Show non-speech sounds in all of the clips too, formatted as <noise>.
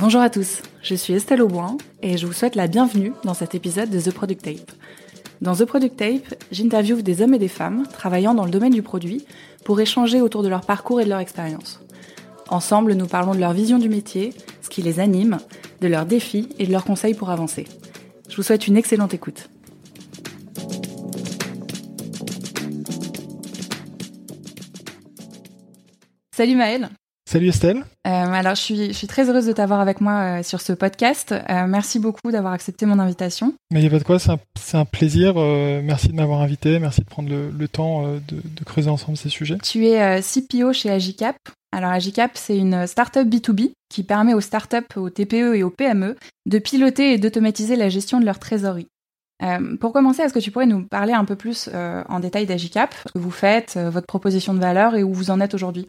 Bonjour à tous, je suis Estelle Auboin et je vous souhaite la bienvenue dans cet épisode de The Product Tape. Dans The Product Tape, j'interviewe des hommes et des femmes travaillant dans le domaine du produit pour échanger autour de leur parcours et de leur expérience. Ensemble, nous parlons de leur vision du métier, ce qui les anime, de leurs défis et de leurs conseils pour avancer. Je vous souhaite une excellente écoute. Salut Maëlle. Salut Estelle. Euh, alors, je suis, je suis très heureuse de t'avoir avec moi euh, sur ce podcast. Euh, merci beaucoup d'avoir accepté mon invitation. Mais il n'y a pas de quoi, c'est un, un, plaisir. Merci de m'avoir invité, merci de prendre le, le temps de, de, creuser ensemble ces sujets. Tu es CPO chez Agicap. Alors, Agicap, c'est une startup B2B qui permet aux startups, aux TPE et aux PME de piloter et d'automatiser la gestion de leur trésorerie. pour commencer, est-ce que tu pourrais nous parler un peu plus en détail d'Agicap, ce que vous faites, votre proposition de valeur et où vous en êtes aujourd'hui?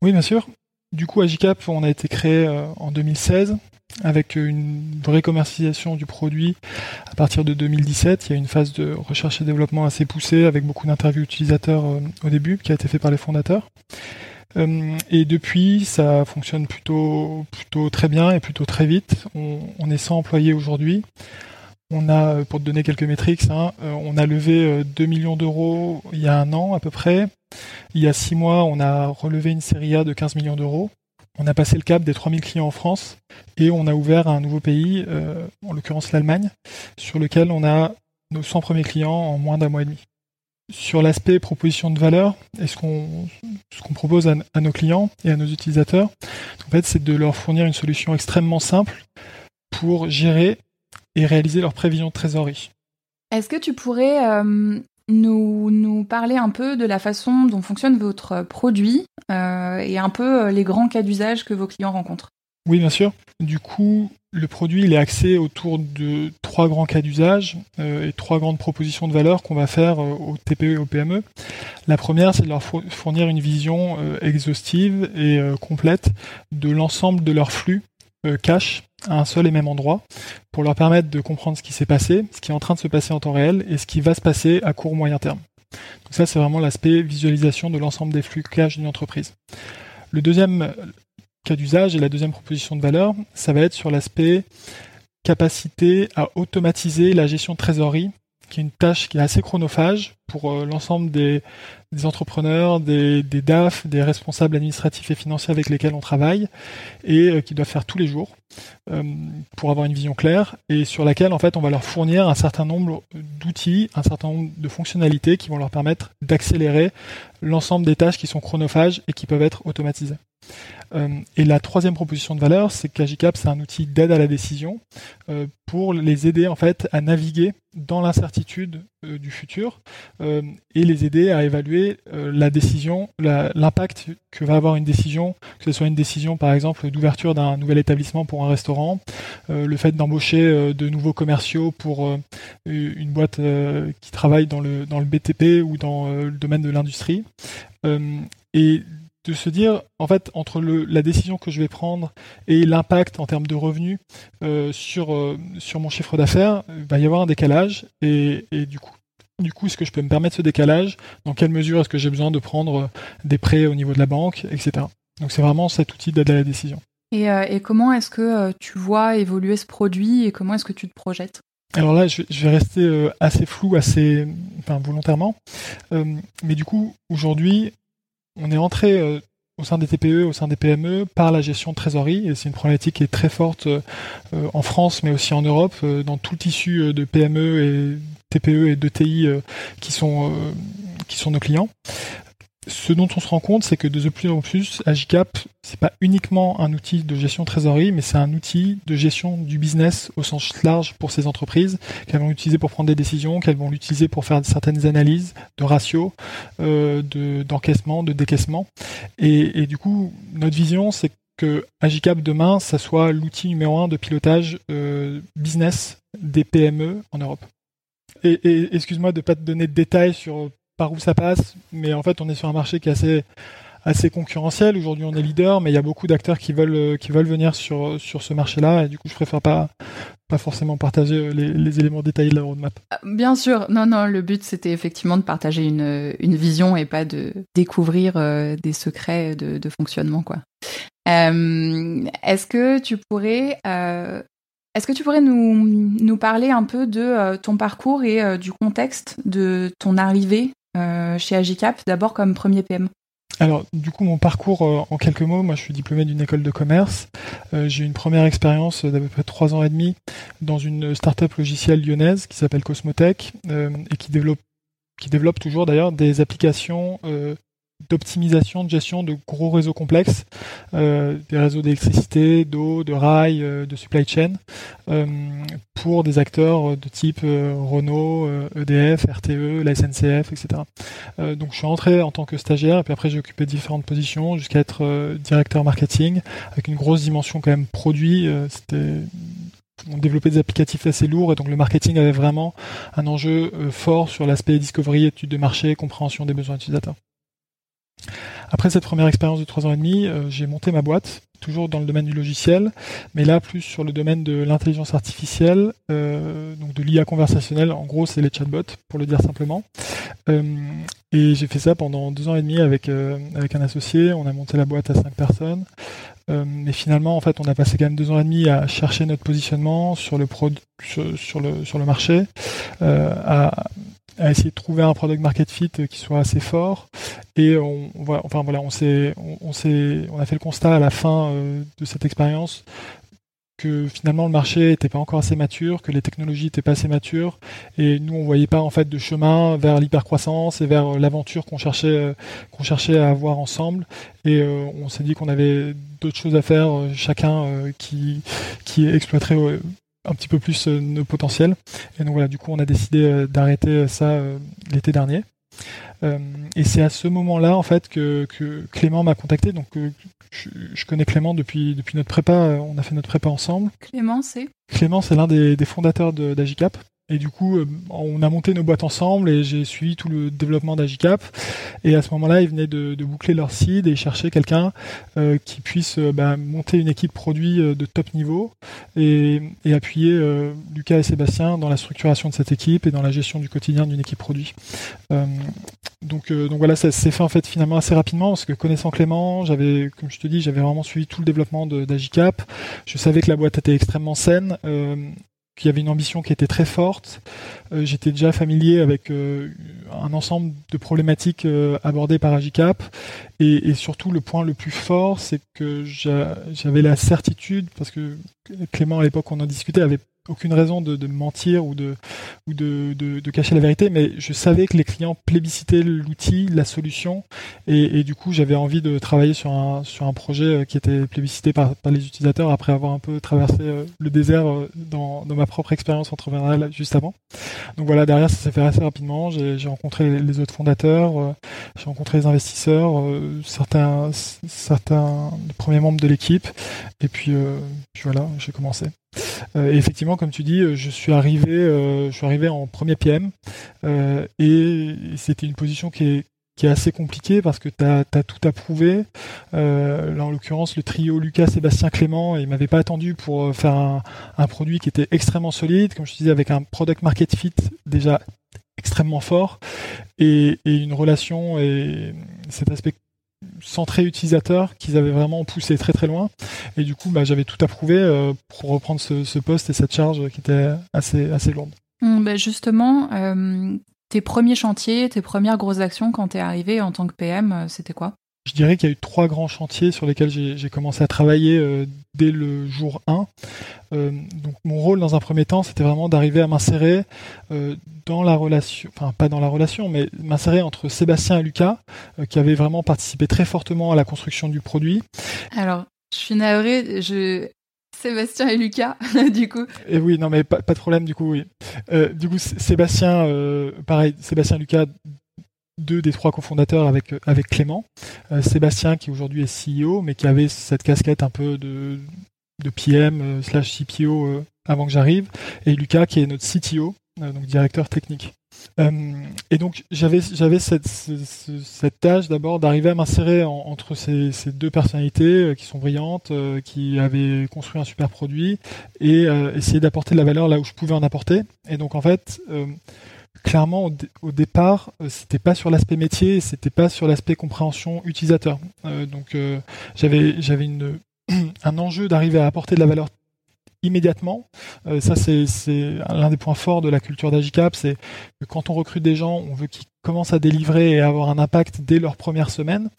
Oui, bien sûr. Du coup, Agicap, on a été créé euh, en 2016 avec une vraie commercialisation du produit à partir de 2017. Il y a une phase de recherche et développement assez poussée avec beaucoup d'interviews utilisateurs euh, au début qui a été fait par les fondateurs. Euh, et depuis, ça fonctionne plutôt, plutôt très bien et plutôt très vite. On, on est 100 employés aujourd'hui. On a, pour te donner quelques métriques, hein, on a levé 2 millions d'euros il y a un an à peu près. Il y a six mois, on a relevé une série A de 15 millions d'euros. On a passé le cap des 3000 clients en France et on a ouvert un nouveau pays, euh, en l'occurrence l'Allemagne, sur lequel on a nos 100 premiers clients en moins d'un mois et demi. Sur l'aspect proposition de valeur, et ce qu'on propose à, nos clients et à nos utilisateurs, c'est de leur fournir une solution extrêmement simple pour gérer et réaliser leur prévision de trésorerie. Est-ce que tu pourrais euh, nous, nous parler un peu de la façon dont fonctionne votre produit euh, et un peu les grands cas d'usage que vos clients rencontrent. Oui, bien sûr. Du coup, le produit il est axé autour de trois grands cas d'usage euh, et trois grandes propositions de valeur qu'on va faire euh, aux TPE et aux PME. La première, c'est de leur fournir une vision euh, exhaustive et euh, complète de l'ensemble de leur flux euh, cash à un seul et même endroit pour leur permettre de comprendre ce qui s'est passé, ce qui est en train de se passer en temps réel et ce qui va se passer à court ou moyen terme. Donc ça, c'est vraiment l'aspect visualisation de l'ensemble des flux cash d'une entreprise. Le deuxième cas d'usage et la deuxième proposition de valeur, ça va être sur l'aspect capacité à automatiser la gestion de trésorerie qui est une tâche qui est assez chronophage pour euh, l'ensemble des, entrepreneurs, des, des, DAF, des responsables administratifs et financiers avec lesquels on travaille et euh, qui doivent faire tous les jours euh, pour avoir une vision claire et sur laquelle en fait on va leur fournir un certain nombre d'outils, un certain nombre de fonctionnalités qui vont leur permettre d'accélérer l'ensemble des tâches qui sont chronophages et qui peuvent être automatisées. Euh, et la troisième proposition de valeur, c'est qu'Agicap, c'est un outil d'aide à la décision euh, pour les aider en fait à naviguer dans l'incertitude euh, du futur et les aider à évaluer la décision, l'impact que va avoir une décision, que ce soit une décision par exemple d'ouverture d'un nouvel établissement pour un restaurant, le fait d'embaucher de nouveaux commerciaux pour une boîte qui travaille dans le, dans le BTP ou dans le domaine de l'industrie. et de se dire, en fait, entre le, la décision que je vais prendre et l'impact en termes de revenus euh, sur, euh, sur mon chiffre d'affaires, il va y avoir un décalage. Et, et, du coup, du coup, est-ce que je peux me permettre ce décalage? Dans quelle mesure est-ce que j'ai besoin de prendre des prêts au niveau de la banque, etc. Donc c'est vraiment cet outil d'aide à la décision. Et, euh, et comment est-ce que tu vois évoluer ce produit et comment est-ce que tu te projettes? Alors là, je, vais rester euh, assez flou, assez, enfin volontairement. Euh, mais du coup, aujourd'hui, on est entré euh, au sein des TPE, au sein des PME, par la gestion de trésorerie. Et c'est une problématique qui est très forte euh, en France, mais aussi en Europe, euh, dans tout le tissu de PME et TPE et de TI qui sont qui sont nos clients. Ce dont on se rend compte, c'est que de plus en plus, Agicap, c'est pas uniquement un outil de gestion trésorerie, mais c'est un outil de gestion du business au sens large pour ces entreprises, qu'elles vont utiliser pour prendre des décisions, qu'elles vont l'utiliser pour faire certaines analyses de ratios, euh, de, d'encaissement, de décaissement. Et, du coup, notre vision, c'est que Agicap demain, ça soit l'outil numéro un de pilotage euh, business des PME en Europe. Et, et excuse-moi de pas te donner de détails sur par où ça passe, mais en fait, on est sur un marché qui est assez assez concurrentiel. Aujourd'hui, on est leader, mais il y a beaucoup d'acteurs qui veulent qui veulent venir sur sur ce marché-là, et du coup, je préfère pas pas forcément partager les, les éléments détaillés de la roadmap. Bien sûr, non, non, le but c'était effectivement de partager une une vision et pas de découvrir euh, des secrets de, de fonctionnement, quoi. est-ce que tu pourrais est-ce que tu pourrais nous, nous, parler un peu de ton parcours et du contexte de ton arrivée chez Agicap, d'abord comme premier PM alors, du coup, mon parcours euh, en quelques mots, moi je suis diplômé d'une école de commerce. Euh, j'ai une première expérience d'à peu près trois ans et demi dans une start-up logicielle lyonnaise qui s'appelle Cosmotech euh, et qui développe, qui développe toujours d'ailleurs des applications d'optimisation de gestion de gros réseaux complexes, euh, des réseaux d'électricité, d'eau, de rails, euh, de supply chain, euh, pour des acteurs de type Renault, EDF, RTE, la SNCF, etc. donc je suis rentré en tant que stagiaire, et puis après j'ai occupé différentes positions jusqu'à être directeur marketing, avec une grosse dimension quand même produit. C'était on développait des applicatifs assez lourds et donc le marketing avait vraiment un enjeu fort sur l'aspect discovery, étude de marché, compréhension des besoins utilisateurs. Après cette première expérience de trois ans et demi, euh, j'ai monté ma boîte, toujours dans le domaine du logiciel, mais là plus sur le domaine de l'intelligence artificielle, euh, donc de l'IA conversationnelle. En gros, c'est les chatbots, pour le dire simplement. Euh, et j'ai fait ça pendant deux ans et demi avec avec un associé. On a monté la boîte à cinq personnes. mais finalement, en fait, on a passé quand même deux ans et demi à chercher notre positionnement sur le sur, le sur le marché, à à essayer de trouver un product market fit qui soit assez fort. Et on, enfin voilà, on s'est, on, s'est, on a fait le constat à la fin euh, de cette expérience que finalement le marché n'était pas encore assez mature, que les technologies n'étaient pas assez matures, et nous on voyait pas en fait de chemin vers l'hypercroissance et vers l'aventure qu'on cherchait, euh, qu'on cherchait à avoir ensemble. Et euh, on s'est dit qu'on avait d'autres choses à faire, chacun qui qui exploiterait un petit peu plus euh, nos potentiels. Et donc voilà, du coup, on a décidé euh, d'arrêter euh, ça l'été dernier. et c'est à ce moment-là, en fait, que, Clément m'a contacté. Donc, je, connais Clément depuis, depuis notre prépa. On a fait notre prépa ensemble. Clément, c'est? Clément, c'est l'un des, des fondateurs d'Agicap. Et du coup, euh, on a monté nos boîtes ensemble et j'ai suivi tout le développement d'Agicap. Et à ce moment-là, ils venaient de, boucler leur seed et chercher quelqu'un euh, qui puisse euh, bah, monter une équipe produit de top niveau et, appuyer Lucas et Sébastien dans la structuration de cette équipe et dans la gestion du quotidien d'une équipe produit. donc, donc voilà, ça s'est fait en fait finalement assez rapidement parce que connaissant Clément, j'avais, comme je te dis, j'avais vraiment suivi tout le développement d'Agicap. Je savais que la boîte était extrêmement saine qu'il y avait une ambition qui était très forte. Euh, j'étais déjà familier avec euh, un ensemble de problématiques euh, abordées par Agicap. Et, et, surtout, le point le plus fort, c'est que j'avais la certitude, parce que Clément, à l'époque, on en discutait, avait aucune raison de, mentir ou, de, ou de, de, cacher la vérité, mais je savais que les clients plébiscitaient l'outil, la solution, et, et du coup j'avais envie de travailler sur un, sur un projet euh, qui était plébiscité par, par les utilisateurs après avoir un peu traversé euh, le désert euh, dans, dans ma propre expérience entrepreneuriale juste avant. Donc voilà, derrière ça s'est fait assez rapidement, j'ai rencontré les autres fondateurs, j'ai rencontré les investisseurs, certains, certains premiers membres de l'équipe, et puis, puis voilà, j'ai commencé. Euh, effectivement, comme tu dis, euh, je suis arrivé, euh, je suis arrivé en premier PM et c'était une position qui est assez compliquée parce que tu as, tout approuvé. là, en l'occurrence, le trio Lucas, Sébastien, Clément, ils m'avaient pas attendu pour faire un, produit qui était extrêmement solide, comme je disais, avec un product market fit déjà extrêmement fort. Et une relation et cet aspect centré utilisateur qu'ils avaient vraiment poussé très très loin. Et du coup, bah, j'avais tout approuvé euh, pour reprendre ce, poste et cette charge qui était assez, assez lourde. Hum, bah, justement, euh, tes premiers chantiers, tes premières grosses actions quand tu es arrivé en tant que PM, euh, c'était quoi? Je dirais qu'il y a eu trois grands chantiers sur lesquels j'ai commencé à travailler euh, dès le jour 1. Euh, donc mon rôle dans un premier temps, c'était vraiment d'arriver à m'insérer euh, dans la relation, enfin pas dans la relation, mais m'insérer entre Sébastien et Lucas, qui avaient vraiment participé très fortement à la construction du produit. Alors, je suis navrée, je... Sébastien et Lucas, <laughs> du coup. Et oui, non mais pas, pas de problème, du coup, oui. du coup, Sébastien, pareil, Sébastien et Lucas deux des trois cofondateurs avec avec Clément, euh, Sébastien qui aujourd'hui est CEO, mais qui avait cette casquette un peu de de PM euh, slash CPO euh, avant que j'arrive, et Lucas qui est notre CTO, donc directeur technique. et donc j'avais j'avais cette, cette tâche d'abord d'arriver à m'insérer entre ces, ces, deux personnalités qui sont brillantes, qui avaient construit un super produit et essayer d'apporter de la valeur là où je pouvais en apporter. Et donc en fait clairement au, départ, c'était pas sur l'aspect métier, c'était pas sur l'aspect compréhension utilisateur. donc j'avais j'avais une un enjeu d'arriver à apporter de la valeur immédiatement. ça, c'est l'un des points forts de la culture d'Agicap, c'est que quand on recrute des gens, on veut qu'ils commencent à délivrer et avoir un impact dès leur première semaine.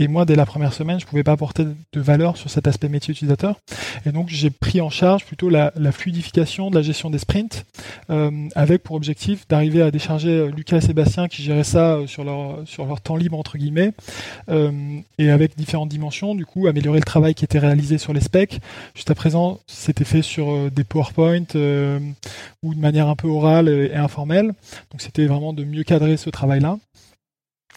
Et moi, dès la première semaine, je pouvais pas apporter de valeur sur cet aspect métier utilisateur. Et donc, j'ai pris en charge plutôt la, fluidification de la gestion des sprints, euh, avec pour objectif d'arriver à décharger euh, Lucas et Sébastien qui géraient ça euh, sur leur sur leur temps libre entre guillemets, et avec différentes dimensions. Du coup, améliorer le travail qui était réalisé sur les specs. Jusqu'à présent, c'était fait sur des PowerPoint ou de manière un peu orale et informelle. Donc, c'était vraiment de mieux cadrer ce travail là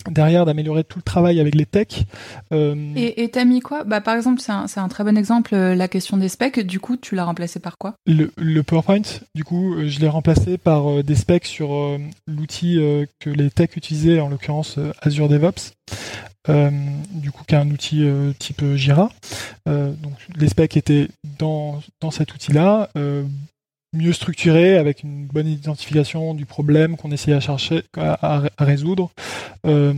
derrière d'améliorer tout le travail avec les techs. Euh, et t'as mis quoi? Bah, Par exemple, c'est un, très bon exemple, euh, la question des specs. Du coup, tu l'as remplacé par quoi? Le, PowerPoint, du coup, euh, je l'ai remplacé par des specs sur l'outil que les techs utilisaient, en l'occurrence Azure DevOps. du coup, qui est un outil type Jira. donc, les specs étaient dans, dans cet outil-là mieux structuré, avec une bonne identification du problème qu'on essayait à chercher, à, résoudre, euh,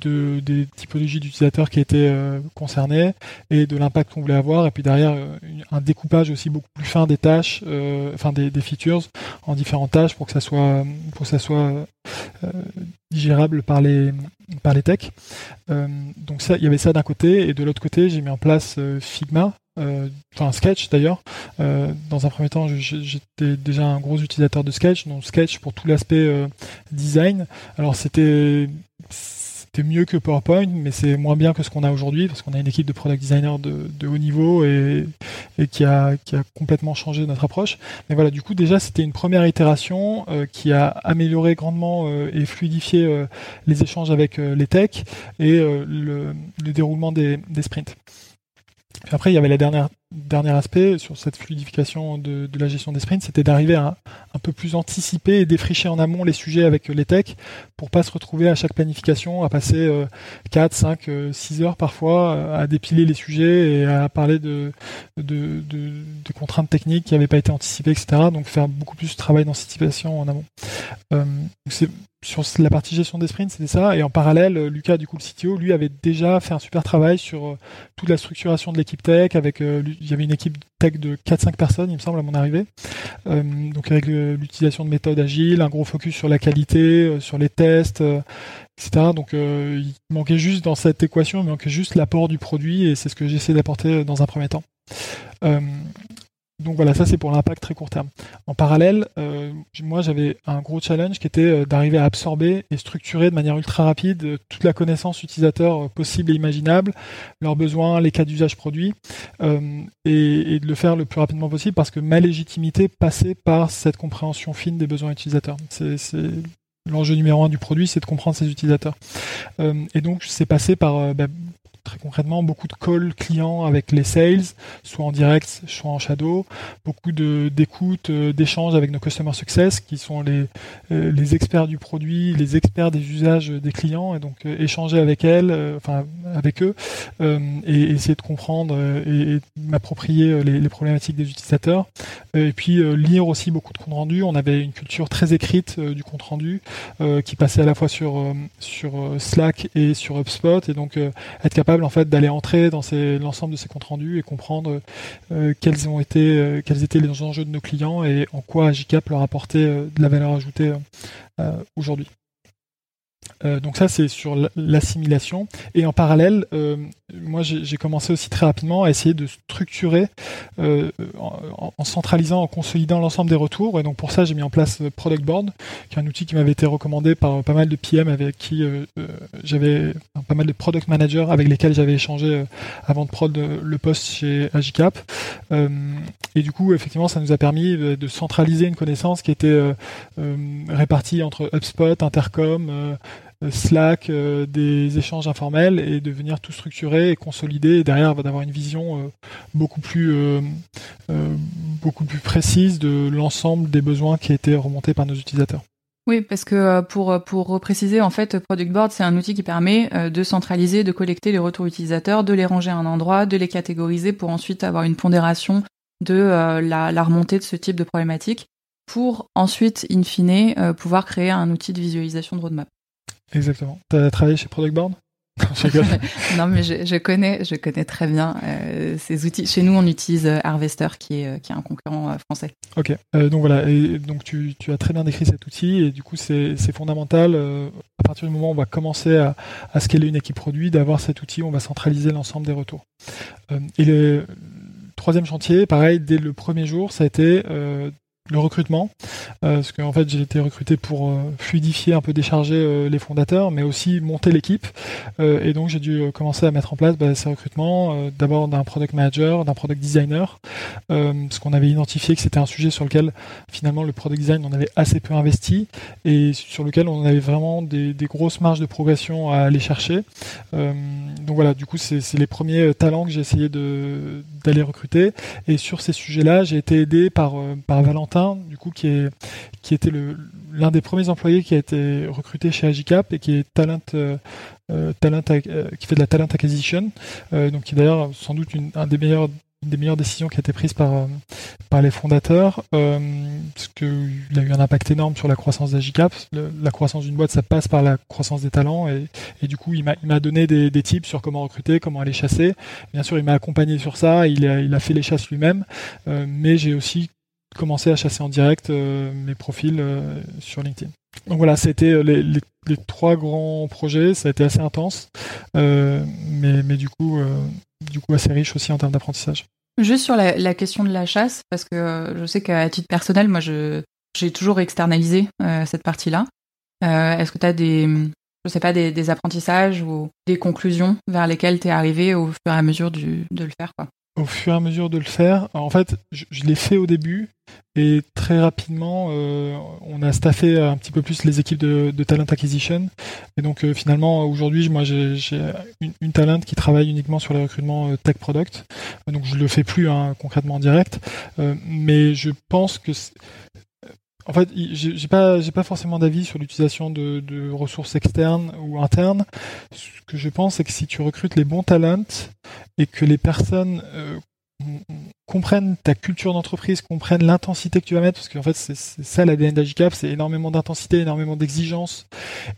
de, des typologies d'utilisateurs qui étaient euh, concernés et de l'impact qu'on voulait avoir. Et puis derrière, euh, un découpage aussi beaucoup plus fin des tâches, euh, enfin des, des, features en différentes tâches pour que ça soit, pour que ça soit digérable par les par les techs. donc ça, il y avait ça d'un côté et de l'autre côté, j'ai mis en place Figma euh, enfin Sketch d'ailleurs. Euh, dans un premier temps, j'étais déjà un gros utilisateur de Sketch, donc Sketch pour tout l'aspect euh, design. Alors c'était c'était mieux que PowerPoint, mais c'est moins bien que ce qu'on a aujourd'hui parce qu'on a une équipe de product designers de, de haut niveau et, et, qui a qui a complètement changé notre approche. Mais voilà, du coup déjà c'était une première itération qui a amélioré grandement et fluidifié les échanges avec les techs et le, le, déroulement des, des sprints après, il y avait le dernier, dernier aspect sur cette fluidification de, la gestion des sprints, c'était d'arriver à un peu plus anticiper et défricher en amont les sujets avec les techs pour pas se retrouver à chaque planification à passer 4, 5, 6 heures parfois euh, à dépiler les sujets et à parler de, contraintes techniques qui n'avaient pas été anticipées, etc. Donc faire beaucoup plus de travail d'anticipation en amont. Euh, sur la partie gestion des sprints, c'était ça. Et en parallèle, euh, Lucas, du coup, le CTO, lui avait déjà fait un super travail sur euh, toute la structuration de l'équipe tech. Avec, euh, il y avait une équipe tech de 4-5 personnes, il me semble, à mon arrivée. donc avec l'utilisation de méthodes agiles, un gros focus sur la qualité, sur les tests, etc. Donc il manquait juste dans cette équation, il manquait juste l'apport du produit et c'est ce que j'essaie d'apporter dans un premier temps. Donc voilà, ça c'est pour l'impact très court terme. En parallèle, euh, moi j'avais un gros challenge qui était euh, d'arriver à absorber et structurer de manière ultra rapide euh, toute la connaissance utilisateur possible et imaginable, leurs besoins, les cas d'usage produits, et, de le faire le plus rapidement possible parce que ma légitimité passait par cette compréhension fine des besoins utilisateurs. C'est l'enjeu numéro un du produit, c'est de comprendre ses utilisateurs. et donc c'est passé par bah, très concrètement beaucoup de calls clients avec les sales, soit en direct, soit en shadow, beaucoup de d'écoute, euh, d'échanges avec nos customer success qui sont les euh, les experts du produit, les experts des usages des clients et donc euh, échanger avec elles, enfin avec eux et essayer de comprendre et, m'approprier les, les, problématiques des utilisateurs. Et puis lire aussi beaucoup de comptes rendus. On avait une culture très écrite du compte rendu qui passait à la fois sur sur Slack et sur HubSpot. Et donc être capable en fait d'aller entrer dans l'ensemble de ces comptes rendus et comprendre euh, quels euh, quels étaient les enjeux de nos clients et en quoi Agicap leur apportait euh, de la valeur ajoutée aujourd'hui. Euh, donc ça c'est sur l'assimilation. Et en parallèle euh, moi j'ai commencé aussi très rapidement à essayer de structurer euh, en, centralisant en consolidant l'ensemble des retours. Et donc pour ça j'ai mis en place Product Board qui est un outil qui m'avait été recommandé par pas mal de PM avec qui j'avais pas mal de product managers avec lesquels j'avais échangé avant de prod le poste chez Agicap. Et du coup effectivement ça nous a permis de centraliser une connaissance qui était répartie entre HubSpot, Intercom euh, Slack, euh, des échanges informels et de venir tout structurer et consolider et derrière d'avoir une vision euh, beaucoup plus beaucoup plus précise de l'ensemble des besoins qui étaient remontés par nos utilisateurs. Oui, parce que pour pour préciser, en fait, Product Board, c'est un outil qui permet de centraliser, de collecter les retours utilisateurs, de les ranger à un endroit, de les catégoriser pour ensuite avoir une pondération de la, la remontée de ce type de problématique pour ensuite, in fine, pouvoir créer un outil de visualisation de roadmap. Exactement. Tu as travaillé chez Product Board? <laughs> <laughs> Non, mais je, connais, je connais très bien euh, ces outils. Chez nous, on utilise euh, Harvester, qui est, euh, qui est un concurrent français. Ok, donc voilà, et donc tu, tu, as très bien décrit cet outil, et du coup, c'est fondamental. à partir du moment où on va commencer à, à scaler une équipe produit, d'avoir cet outil, on va centraliser l'ensemble des retours. et le troisième chantier, pareil, dès le premier jour, ça a été le recrutement, euh, parce qu'en fait j'ai été recruté pour euh, fluidifier, un peu décharger euh, les fondateurs, mais aussi monter l'équipe. et donc j'ai dû commencer à mettre en place bah, ces recrutements, d'abord d'un product manager, d'un product designer, parce qu'on avait identifié que c'était un sujet sur lequel finalement le product design on avait assez peu investi et sur lequel on avait vraiment des, grosses marges de progression à aller chercher. donc voilà, du coup c'est les premiers talents que j'ai essayé d'aller recruter. Et sur ces sujets-là, j'ai été aidé par Valentin du coup, qui, était l'un des premiers employés qui a été recruté chez Agicap et qui est talent, euh, euh, euh, qui fait de la talent acquisition, donc qui est d'ailleurs sans doute une, un des meilleurs des meilleures décisions qui a été prise par, par les fondateurs, parce qu'il a eu un impact énorme sur la croissance d'Agicap. La croissance d'une boîte, ça passe par la croissance des talents, et, du coup, il m'a donné des, des tips sur comment recruter, comment aller chasser. Bien sûr, il m'a accompagné sur ça, il a, il a fait les chasses lui-même, mais j'ai aussi commencer à chasser en direct euh, mes profils euh, sur LinkedIn. Donc voilà, c'était euh, les, les, les, trois grands projets, ça a été assez intense, mais, mais du, coup, du coup assez riche aussi en termes d'apprentissage. Juste sur la, question de la chasse, parce que je sais qu'à titre personnel, moi, j'ai toujours externalisé cette partie-là. Est-ce que tu as des, je sais pas, des, apprentissages ou des conclusions vers lesquelles tu es arrivé au fur et à mesure du, de le faire quoi? Au fur et à mesure de le faire. En fait, je, l'ai fait au début et très rapidement, euh, on a staffé un petit peu plus les équipes de, talent acquisition. Et donc euh, finalement, aujourd'hui, moi, j'ai une, une, talent qui travaille uniquement sur les recrutements euh, tech product. Donc je le fais plus hein, concrètement en direct, mais je pense que en fait, j'ai pas, pas forcément d'avis sur l'utilisation de, de, ressources externes ou internes. Ce que je pense, c'est que si tu recrutes les bons talents et que les personnes euh, comprennent ta culture d'entreprise, comprennent l'intensité que tu vas mettre, parce qu'en fait, c'est ça l'ADN d'Agicap, c'est énormément d'intensité, énormément d'exigence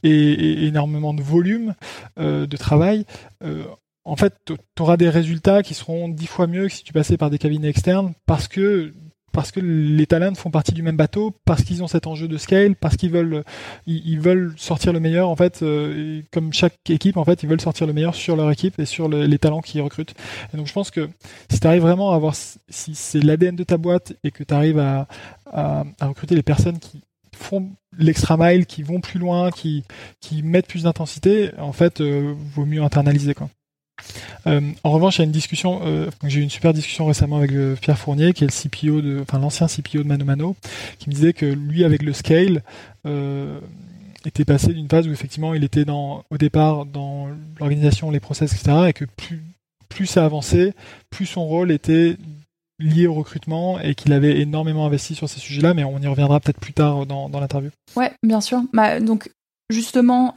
et, énormément de volume euh, de travail. Euh, en fait, tu auras des résultats qui seront dix fois mieux que si tu passais par des cabinets externes, parce que parce que les talents font partie du même bateau, parce qu'ils ont cet enjeu de scale, parce qu'ils veulent, ils, veulent sortir le meilleur en fait, euh, comme chaque équipe en fait, ils veulent sortir le meilleur sur leur équipe et sur les talents qu'ils recrutent. Et donc je pense que si tu arrives vraiment à avoir, si c'est l'ADN de ta boîte et que tu arrives à, à, recruter les personnes qui font l'extra mile, qui vont plus loin, qui, qui mettent plus d'intensité, en fait, euh, vaut mieux internaliser quoi. Euh, en revanche, il y a une discussion, euh, j'ai eu une super discussion récemment avec euh, Pierre Fournier, qui est le CPO de, enfin l'ancien CPO de Mano Mano, qui me disait que lui, avec le scale, était passé d'une phase où effectivement il était dans, au départ dans l'organisation, les process, etc., et que plus, plus ça avançait, plus son rôle était lié au recrutement et qu'il avait énormément investi sur ces sujets-là, mais on y reviendra peut-être plus tard dans, dans l'interview. Ouais, bien sûr. Bah, donc justement,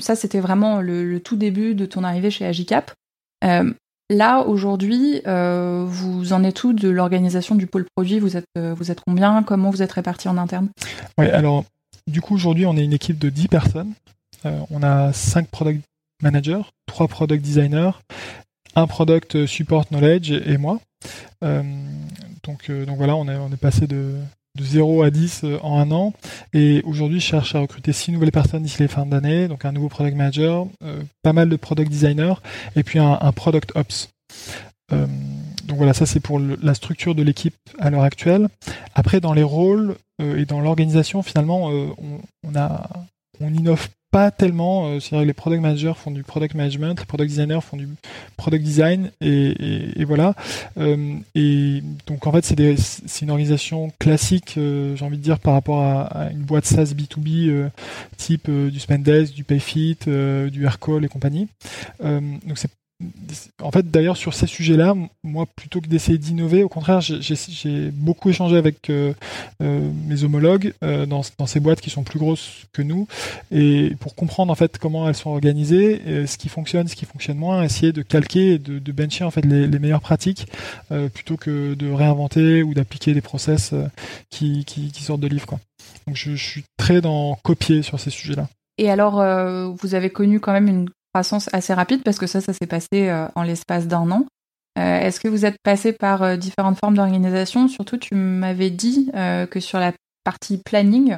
ça c'était vraiment le, tout début de ton arrivée chez Agicap. Euh, là, aujourd'hui, euh, vous en êtes où de l'organisation du pôle produit? Vous êtes, euh, vous êtes combien? Comment vous êtes répartis en interne? Oui, alors, du coup, aujourd'hui, on est une équipe de 10 personnes. on a 5 product managers, 3 product designers, un product support knowledge et, moi. donc, donc voilà, on est, on est passé de, de 0 à 10 euh, en un an. Et aujourd'hui, je cherche à recruter 6 nouvelles personnes d'ici les fins d'année. Donc un nouveau product manager, euh, pas mal de product designers et puis un, product ops. Euh, donc voilà, ça c'est pour la structure de l'équipe à l'heure actuelle. Après, dans les rôles et dans l'organisation, finalement, on, on, innove pas tellement. Euh, c'est-à-dire que les product managers font du product management, les product designers font du product design, et, voilà. Euh, et donc en fait, c'est une organisation classique, euh, j'ai envie de dire, par rapport à, une boîte SaaS B2B type du Spendesk, du Payfit, du Aircall et compagnie. donc c'est en fait, d'ailleurs, sur ces sujets-là, moi, plutôt que d'essayer d'innover, au contraire, j'ai beaucoup échangé avec euh, euh, mes homologues euh, dans, ces boîtes qui sont plus grosses que nous, et pour comprendre en fait comment elles sont organisées, ce qui fonctionne, ce qui fonctionne moins, essayer de calquer et de, de bencher en fait les, meilleures pratiques, plutôt que de réinventer ou d'appliquer des process qui, sortent de livres. Donc, je suis très dans copier sur ces sujets-là. Et alors, vous avez connu quand même une croissance assez rapide parce que ça, ça s'est passé euh, en l'espace d'un an. Euh, est-ce que vous êtes passé par euh, différentes formes d'organisation? Surtout, tu m'avais dit que sur la partie planning,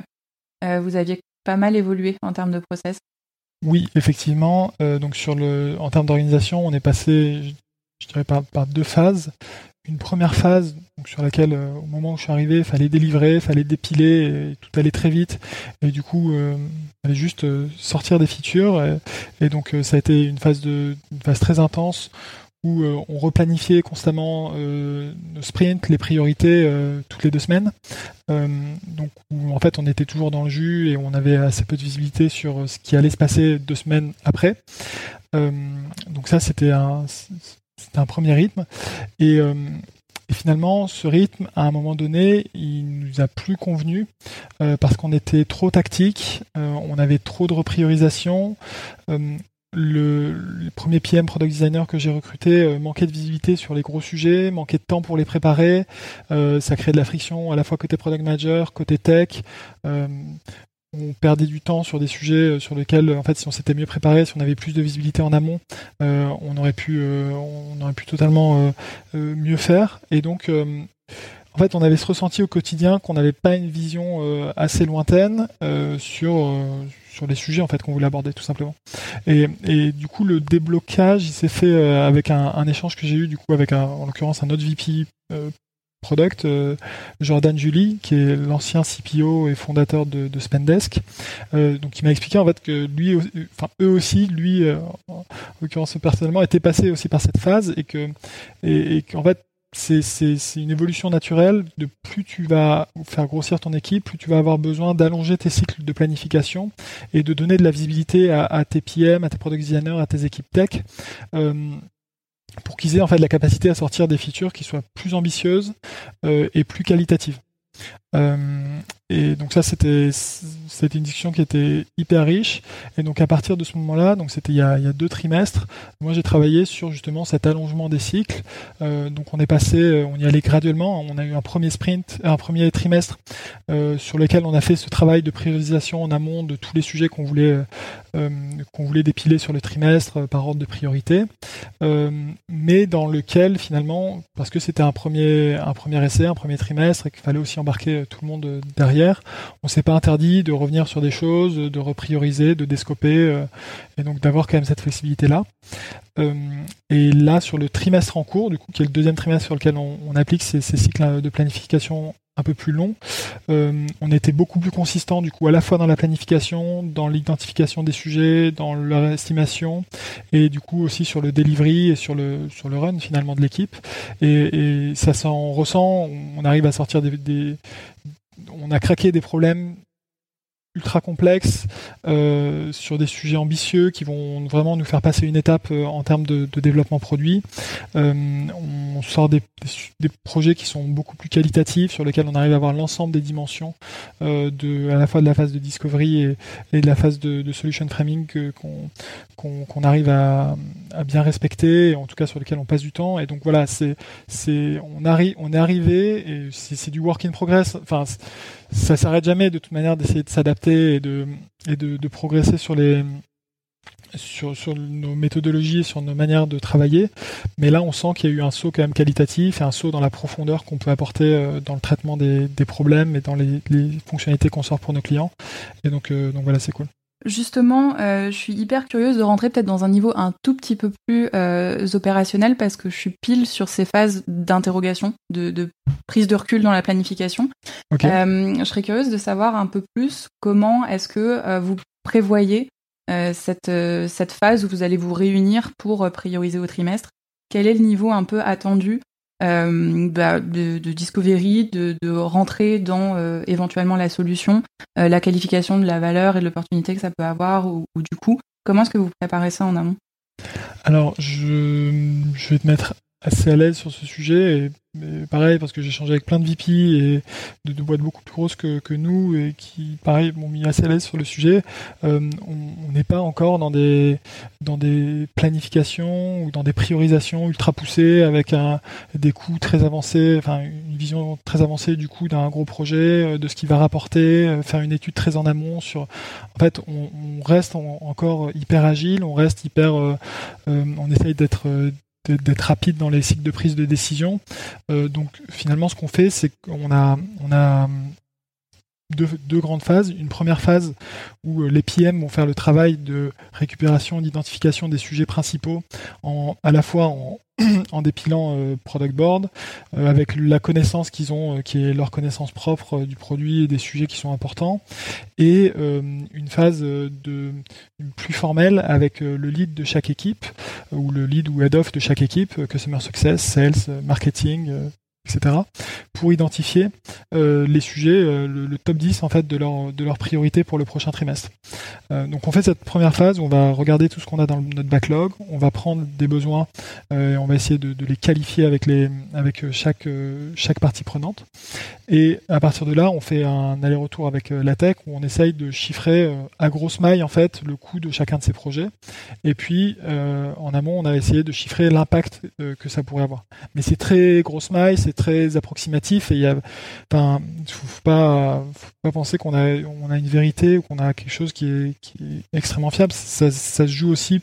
vous aviez pas mal évolué en termes de process. Oui, effectivement. donc sur le, en termes d'organisation, on est passé, je, dirais, par, deux phases une première phase sur laquelle, au moment où je suis arrivé, il fallait délivrer, il fallait dépiler, tout allait très vite. Et du coup, juste euh, sortir des features. Et, donc, ça a été une phase, de, phase très intense où on replanifiait constamment nos sprints, les priorités toutes les deux semaines. donc, où en fait, on était toujours dans le jus et on avait assez peu de visibilité sur ce qui allait se passer deux semaines après. donc ça, c'était un un premier rythme. Euh, et, finalement, ce rythme, à un moment donné, il nous a plus convenu euh, parce qu'on était trop tactique, euh, on avait trop de repriorisation. Le, premier PM product designer que j'ai recruté manquait de visibilité sur les gros sujets, manquait de temps pour les préparer. ça crée de la friction à la fois côté product manager, côté tech on perdait du temps sur des sujets euh, sur lesquels, en fait, si on s'était mieux préparé, si on avait plus de visibilité en amont, euh, on aurait pu, euh, totalement mieux faire. Et donc, en fait, on avait ce ressenti au quotidien qu'on n'avait pas une vision assez lointaine sur sur les sujets en fait qu'on voulait aborder tout simplement. Et, du coup, le déblocage, il s'est fait avec un, échange que j'ai eu du coup avec en l'occurrence un autre VP product, euh, Jordan Julie, qui est l'ancien CPO et fondateur de, Spendesk. Euh, donc, il m'a expliqué en fait que lui, enfin eux aussi, lui, euh, en l'occurrence personnellement, était passé aussi par cette phase et que et, qu'en fait c'est une évolution naturelle. De plus tu vas faire grossir ton équipe, plus tu vas avoir besoin d'allonger tes cycles de planification et de donner de la visibilité à, tes PM, à tes product designers, à tes équipes tech pour qu'ils aient en fait la capacité à sortir des features qui soient plus ambitieuses euh, et plus qualitatives. Euh, et donc ça, c'était c'était une discussion qui était hyper riche. Et donc à partir de ce moment-là, donc c'était il, y a deux trimestres, moi j'ai travaillé sur justement cet allongement des cycles. Euh, donc on est passé, euh, on y allait graduellement. On a eu un premier sprint, un premier trimestre sur lequel on a fait ce travail de priorisation en amont de tous les sujets qu'on voulait qu'on voulait dépiler sur le trimestre par ordre de priorité, mais dans lequel finalement, parce que c'était un premier un premier essai, un premier trimestre, et qu'il fallait aussi embarquer tout le monde derrière on s'est pas interdit de revenir sur des choses, de reprioriser, de descoper, euh, et donc d'avoir quand même cette flexibilité-là. Euh, et là, sur le trimestre en cours, du coup, qui est le deuxième trimestre sur lequel on, applique ces, cycles de planification un peu plus longs, euh, on était beaucoup plus consistant du coup à la fois dans la planification, dans l'identification des sujets, dans leur estimation et du coup aussi sur le delivery et sur le sur le run finalement de l'équipe. Et, ça s'en ressent. On arrive à sortir des, on a craqué des problèmes ultra complexes euh, sur des sujets ambitieux qui vont vraiment nous faire passer une étape euh, en termes de, développement produit. Euh, on sort des, projets qui sont beaucoup plus qualitatifs, sur lesquels on arrive à avoir l'ensemble des dimensions de à la fois de la phase de discovery et, de la phase de, solution framing qu'on arrive à, bien respecter, en tout cas sur lesquels on passe du temps. Et donc voilà, c'est on arrive on est arrivé et c'est du work in progress. Enfin ça s'arrête jamais de toute manière d'essayer de s'adapter et de progresser sur nos méthodologies, sur nos manières de travailler. Mais là, on sent qu'il y a eu un saut quand même qualitatif et un saut dans la profondeur qu'on peut apporter euh, dans le traitement des, problèmes et dans les, fonctionnalités qu'on sort pour nos clients. Et donc, euh, donc voilà, c'est cool. Justement, euh, je suis hyper curieuse de rentrer peut-être dans un niveau un tout petit peu plus euh, opérationnel parce que je suis pile sur ces phases d'interrogation, de, prise de recul dans la planification. Euh, je serais curieuse de savoir un peu plus comment est-ce que vous prévoyez cette, cette phase où vous allez vous réunir pour prioriser au trimestre. Quel est le niveau un peu attendu euh, bah, de, discovery, de, rentrer dans euh, éventuellement la solution, euh, la qualification de la valeur et de l'opportunité que ça peut avoir ou, du coup. Comment est-ce que vous préparez ça en amont? Alors, je, je vais te mettre assez à l'aise sur ce sujet. Et, pareil, parce que j'ai changé avec plein de VP et de, boîtes beaucoup plus grosses que, que, nous et qui, pareil, m'ont mis assez à l'aise sur le sujet. Euh, on n'est pas encore dans des, dans des planifications ou dans des priorisations ultra poussées avec un, des coûts très avancés, enfin une vision très avancée du coup d'un gros projet, euh, de ce qu'il va rapporter, euh, faire une étude très en amont sur. En fait, on, on reste encore hyper agile, on reste hyper, euh, on essaye d'être d'être rapide dans les cycles de prise de décision. Euh, donc finalement, ce qu'on fait, c'est qu'on a, on a deux, deux, grandes phases. Une première phase où euh, les PM vont faire le travail de récupération, d'identification des sujets principaux, en, à la fois en, <clears throat> en dépilant euh, product board euh, avec la connaissance qu'ils ont, euh, qui est leur connaissance propre du produit et des sujets qui sont importants, et une phase de plus formelle avec le lead de chaque équipe ou le lead ou head of de chaque équipe, customer success, sales, marketing, etc., pour identifier euh, les sujets, euh, le, top 10 en fait de leur, de leur priorité pour le prochain trimestre. Euh, donc on fait cette première phase où on va regarder tout ce qu'on a dans notre backlog, on va prendre des besoins et on va essayer de, de, les qualifier avec, les, avec chaque, chaque partie prenante. Et à partir de là, on fait un aller-retour avec la tech où on essaye de chiffrer à grosse maille en fait le coût de chacun de ces projets. Et puis en amont, on a essayé de chiffrer l'impact que ça pourrait avoir. Mais c'est très grosse maille, c'est très approximatif et il y a, faut pas, faut pas penser qu'on a, on a une vérité ou qu'on a quelque chose qui est, qui est extrêmement fiable. Ça, ça, se joue aussi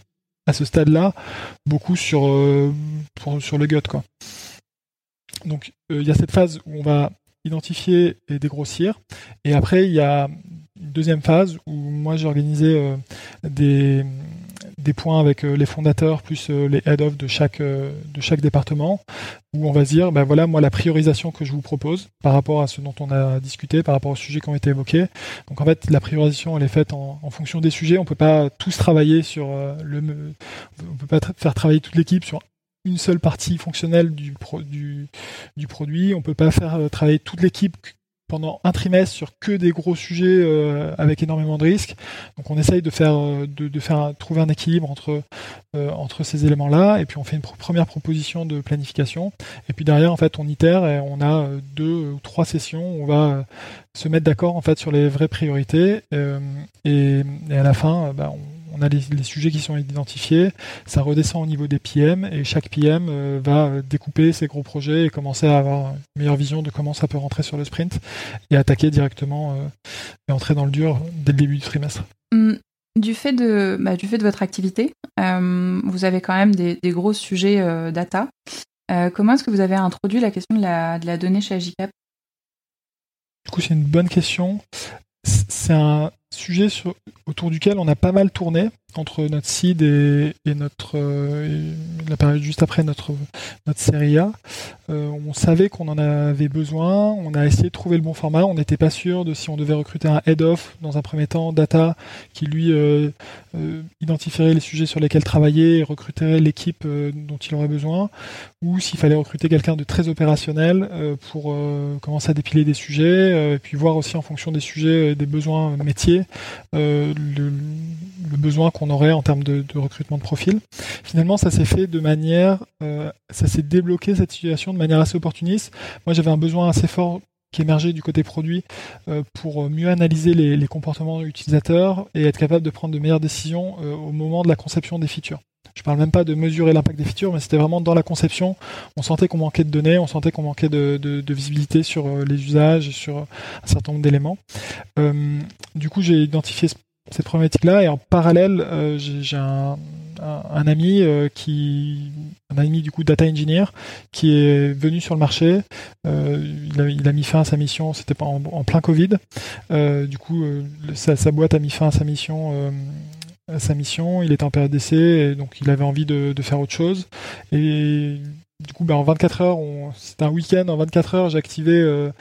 à ce stade-là beaucoup sur, euh, sur le gut, quoi. Donc, euh, il y a cette phase où on va identifier et dégrossir. Et après, il y a une deuxième phase où moi j'ai organisé euh, des, des points avec euh, les fondateurs plus euh, les head-off de chaque, euh, de chaque département, où on va dire, ben voilà, moi, la priorisation que je vous propose par rapport à ce dont on a discuté, par rapport aux sujets qui ont été évoqués. Donc, en fait, la priorisation, elle est faite en, fonction des sujets. On peut pas tous travailler sur le, on peut pas faire travailler toute l'équipe sur une seule partie fonctionnelle du, du, du produit. On peut pas faire travailler toute l'équipe pendant un trimestre sur que des gros sujets euh, avec énormément de risques. Donc on essaye de faire, euh, de, faire trouver un équilibre entre, euh, entre ces éléments-là, et puis on fait une première proposition de planification, et puis derrière en fait on itère et on a deux ou trois sessions où on va se mettre d'accord en fait sur les vraies priorités, et, à la fin bah, on on a les, sujets qui sont identifiés, ça redescend au niveau des PM et chaque PM euh, va découper ses gros projets et commencer à avoir une meilleure vision de comment ça peut rentrer sur le sprint et attaquer directement euh, et entrer dans le dur dès le début du trimestre. Hum, du fait de, bah, du fait de votre activité, euh, vous avez quand même des, gros sujets data. comment est-ce que vous avez introduit la question de la, de la donnée chez Agicap? Du coup, c'est une bonne question. C'est un sujet autour duquel on a pas mal tourné entre notre seed et, notre euh, la période juste après notre série A. Euh, on savait qu'on en avait besoin, on a essayé de trouver le bon format, on n'était pas sûr de si on devait recruter un head of dans un premier temps data qui lui euh, identifierait les sujets sur lesquels travailler et recruterait l'équipe dont il aurait besoin ou s'il fallait recruter quelqu'un de très opérationnel pour commencer à dépiler des sujets et puis voir aussi en fonction des sujets des besoins métiers le, le besoin qu'on aurait en termes de, recrutement de profil. Finalement, ça s'est fait de manière, euh, ça s'est débloqué cette situation de manière assez opportuniste. Moi, j'avais un besoin assez fort qui émergeait du côté produit euh, pour mieux analyser les, comportements utilisateurs et être capable de prendre de meilleures décisions euh, au moment de la conception des features. Je parle même pas de mesurer l'impact des features, mais c'était vraiment dans la conception. On sentait qu'on manquait de données, on sentait qu'on manquait de, visibilité sur les usages, sur un certain nombre d'éléments. du coup, j'ai identifié cette problématique-là. Et en parallèle, euh, j'ai un, ami euh, qui, un ami du coup data engineer, qui est venu sur le marché. Euh, il, a, mis fin à sa mission. C'était en, en, plein Covid. du coup, sa, boîte a mis fin à sa mission. Sa mission, il était en période d'essai, donc il avait envie de, de faire autre chose. Et du coup, bah, en 24 heures, c'était un week-end. En 24 heures, j'ai activé euh,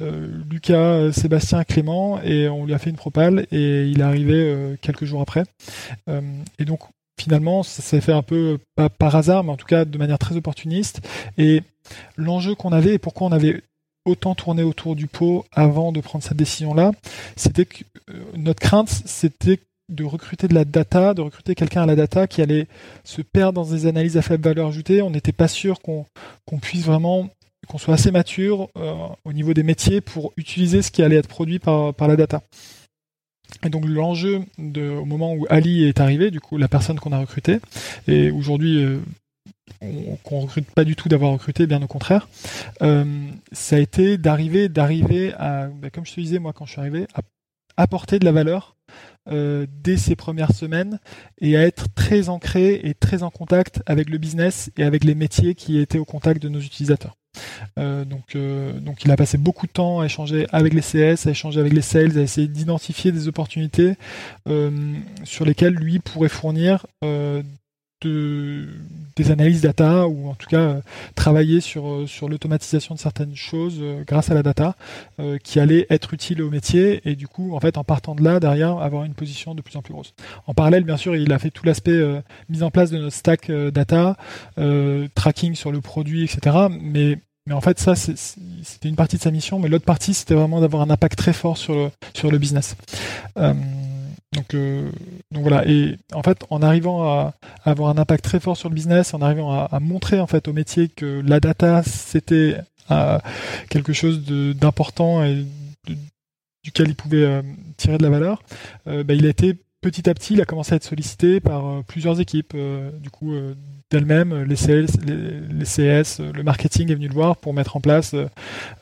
euh, Lucas, euh, Sébastien, Clément et on lui a fait une propale et il est arrivé quelques jours après. et donc, finalement, ça s'est fait un peu pas par hasard, mais en tout cas de manière très opportuniste. Et l'enjeu qu'on avait et pourquoi on avait autant tourné autour du pot avant de prendre cette décision-là, c'était que notre crainte, c'était de recruter de la data, de recruter quelqu'un à la data qui allait se perdre dans des analyses à faible valeur ajoutée. On n'était pas sûr qu'on puisse vraiment qu'on soit assez mature euh, au niveau des métiers pour utiliser ce qui allait être produit par, la data. Et donc l'enjeu au moment où Ali est arrivé, du coup la personne qu'on a recrutée, et aujourd'hui euh, qu'on recrute pas du tout d'avoir recruté, bien au contraire, euh, ça a été d'arriver, d'arriver à, bah, comme je te disais moi quand je suis arrivé, à apporter de la valeur euh, dès ces premières semaines et à être très ancré et très en contact avec le business et avec les métiers qui étaient au contact de nos utilisateurs. Euh, donc, euh, donc il a passé beaucoup de temps à échanger avec les CS, à échanger avec les sales, à essayer d'identifier des opportunités sur lesquelles lui pourrait fournir de, des analyses data ou en tout cas travailler sur, sur l'automatisation de certaines choses grâce à la data qui allait être utile au métier et du coup en fait en partant de là derrière avoir une position de plus en plus grosse. En parallèle bien sûr il a fait tout l'aspect mise en place de notre stack data, tracking sur le produit etc. Mais mais en fait, ça, c'était une partie de sa mission, mais l'autre partie, c'était vraiment d'avoir un impact très fort sur le, business. Euh, donc, euh, donc voilà. Et en fait, en arrivant à, avoir un impact très fort sur le business, en arrivant à, montrer en fait au métier que la data c'était euh, quelque chose d'important et duquel il pouvait tirer de la valeur, bah, il a été petit à petit, il a commencé à être sollicité par plusieurs équipes, du coup d'elle-même, les sales, les, CS, le marketing est venu le voir pour mettre en place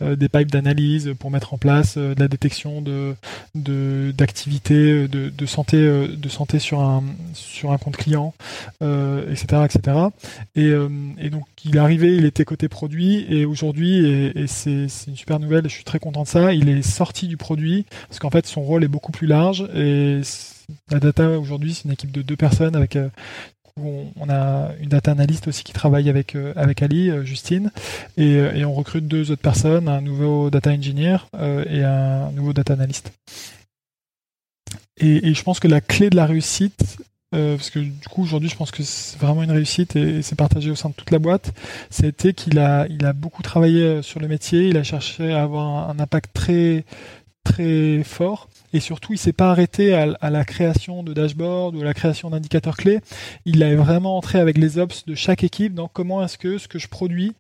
euh, des pipes d'analyse, pour mettre en place euh, de la détection de d'activités de, santé euh, de santé sur un sur un compte client, etc., etc. Et, et, donc il est arrivé, il était côté produit et aujourd'hui et, et c'est une super nouvelle, je suis très content de ça. Il est sorti du produit parce qu'en fait son rôle est beaucoup plus large et la data aujourd'hui, c'est une équipe de deux personnes avec on, a une data analyst aussi qui travaille avec euh, avec Ali, euh, Justine, euh, et, on recrute deux autres personnes, un nouveau data engineer et un nouveau data analyst. Et, je pense que la clé de la réussite, parce que du coup aujourd'hui je pense que c'est vraiment une réussite et, c'est partagé au sein de toute la boîte, c'était qu'il a il a beaucoup travaillé sur le métier, il a cherché à avoir un impact très très fort et surtout il s'est pas arrêté à, la création de dashboards ou à la création d'indicateurs clés. Il a vraiment entré avec les ops de chaque équipe dans comment est-ce que ce que je produis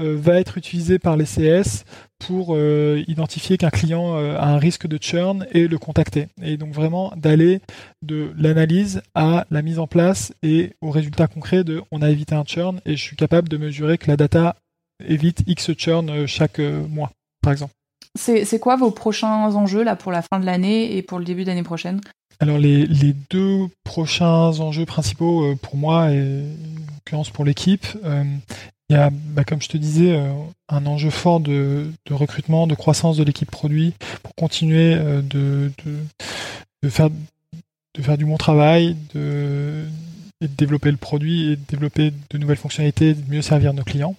euh, va être utilisé par les CS pour euh, identifier qu'un client euh, a un risque de churn et le contacter? Et donc vraiment d'aller de l'analyse à la mise en place et au résultat concret de on a évité un churn et je suis capable de mesurer que la data évite X churn chaque mois, par exemple. C'est quoi vos prochains enjeux là pour la fin de l'année et pour le début d'année prochaine? Alors les, deux prochains enjeux principaux euh, pour moi et en l'occurrence pour l'équipe, euh, il y a, bah, comme je te disais, euh, un enjeu fort de, recrutement, de croissance de l'équipe produit pour continuer de, faire, de faire du bon travail, de et de développer le produit et de développer de nouvelles fonctionnalités, de mieux servir nos clients.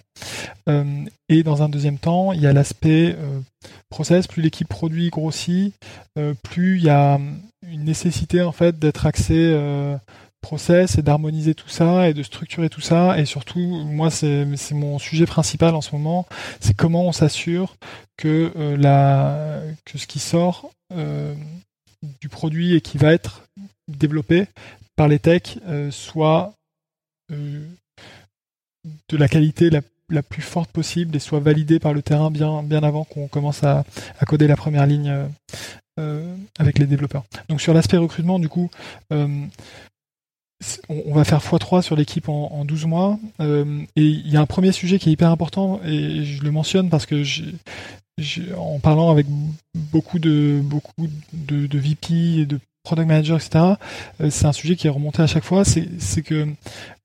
Euh, et dans un deuxième temps, il y a l'aspect euh, process. Plus l'équipe produit grossit, euh, plus il y a une nécessité en fait d'être axé process et d'harmoniser tout ça et de structurer tout ça. Et surtout, moi, c'est mon sujet principal en ce moment, c'est comment on s'assure que la que ce qui sort du produit et qui va être développé par les techs euh, soit euh, de la qualité la, plus forte possible et soit validé par le terrain bien, bien avant qu'on commence à, coder la première ligne euh, avec les développeurs. Donc sur l'aspect recrutement, du coup, on, va faire x3 sur l'équipe en, 12 mois. et il y a un premier sujet qui est hyper important, et je le mentionne parce que en parlant avec beaucoup de beaucoup de, de VP et de product manager, etc. Euh, c'est un sujet qui est remonté à chaque fois. C'est que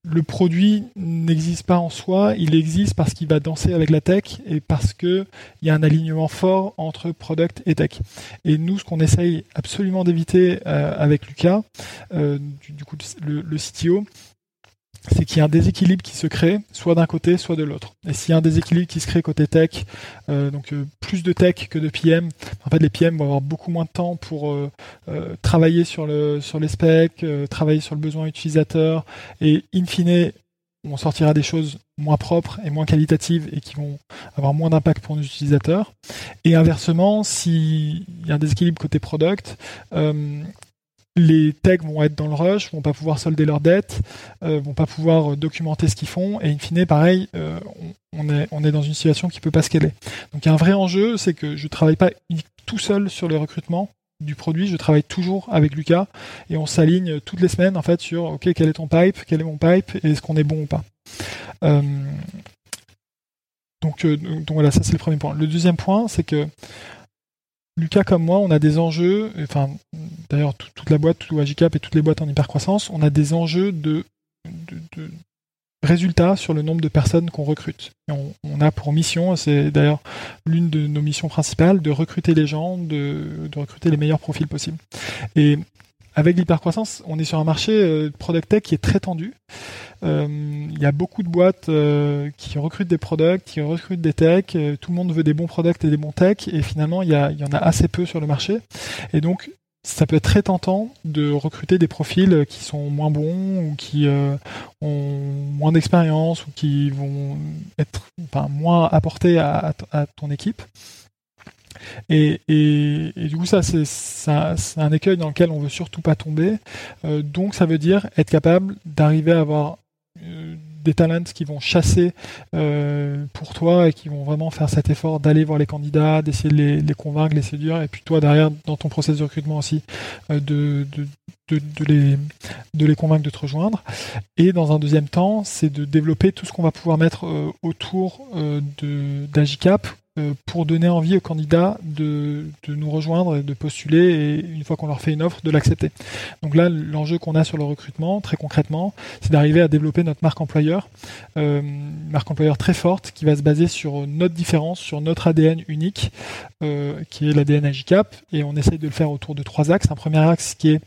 le produit n'existe pas en soi, il existe parce qu'il va danser avec la tech et parce que il y a un alignement fort entre product et tech. Et nous, ce qu'on essaye absolument d'éviter euh, avec Lucas, euh, du, coup le CTO, c'est qu'il y a un déséquilibre qui se crée, soit d'un côté, soit de l'autre. Et s'il y a un déséquilibre qui se crée côté tech, euh, donc euh, plus de tech que de PM, en fait les PM vont avoir beaucoup moins de temps pour euh, travailler sur le sur les specs, travailler sur le besoin utilisateur, et in fine, on sortira des choses moins propres et moins qualitatives et qui vont avoir moins d'impact pour nos utilisateurs. Et inversement, s'il y a un déséquilibre côté product, les techs vont être dans le rush, vont pas pouvoir solder leurs dettes, euh, vont pas pouvoir documenter ce qu'ils font, et in fine, pareil, euh, on, est, dans une situation qui peut pas scaler. Donc un vrai enjeu, c'est que je travaille pas tout seul sur le recrutement du produit, je travaille toujours avec Lucas, et on s'aligne toutes les semaines en fait sur ok quel est ton pipe, quel est mon pipe, et est-ce qu'on est bon ou pas. Euh, donc voilà, ça c'est le premier point. Le deuxième point, c'est que Lucas comme moi, on a des enjeux, enfin d'ailleurs toute la boîte, tout Agicap et toutes les boîtes en hypercroissance, on a des enjeux de, résultats sur le nombre de personnes qu'on recrute. on, a pour mission, c'est d'ailleurs l'une de nos missions principales, de recruter les gens, de, de recruter les meilleurs profils possibles. Et avec l'hypercroissance, on est sur un marché euh, product tech qui est très tendu. Euh, il y a beaucoup de boîtes euh, qui recrutent des products, qui recrutent des techs. tout le monde veut des bons products et des bons techs, et finalement, il y, en a assez peu sur le marché. Et donc, ça peut être très tentant de recruter des profils qui sont moins bons ou qui ont moins d'expérience ou qui vont être moins apportés à ton équipe. Et, du coup, ça, c'est un écueil dans lequel on veut surtout pas tomber. Euh, donc, ça veut dire être capable d'arriver à avoir euh, des talents qui vont chasser euh, pour toi et qui vont vraiment faire cet effort d'aller voir les candidats, d'essayer de les, convaincre, les séduire, et puis toi derrière dans ton process de recrutement aussi de, les, de les convaincre de te rejoindre. Et dans un deuxième temps, c'est de développer tout ce qu'on va pouvoir mettre autour d'Agicap pour donner envie aux candidats de, nous rejoindre et de postuler et une fois qu'on leur fait une offre, de l'accepter. Donc là, l'enjeu qu'on a sur le recrutement, très concrètement, c'est d'arriver à développer notre marque employeur, euh, marque employeur très forte qui va se baser sur notre différence, sur notre ADN unique, euh, qui est l'ADN Agicap, et on essaye de le faire autour de trois axes. Un premier axe qui est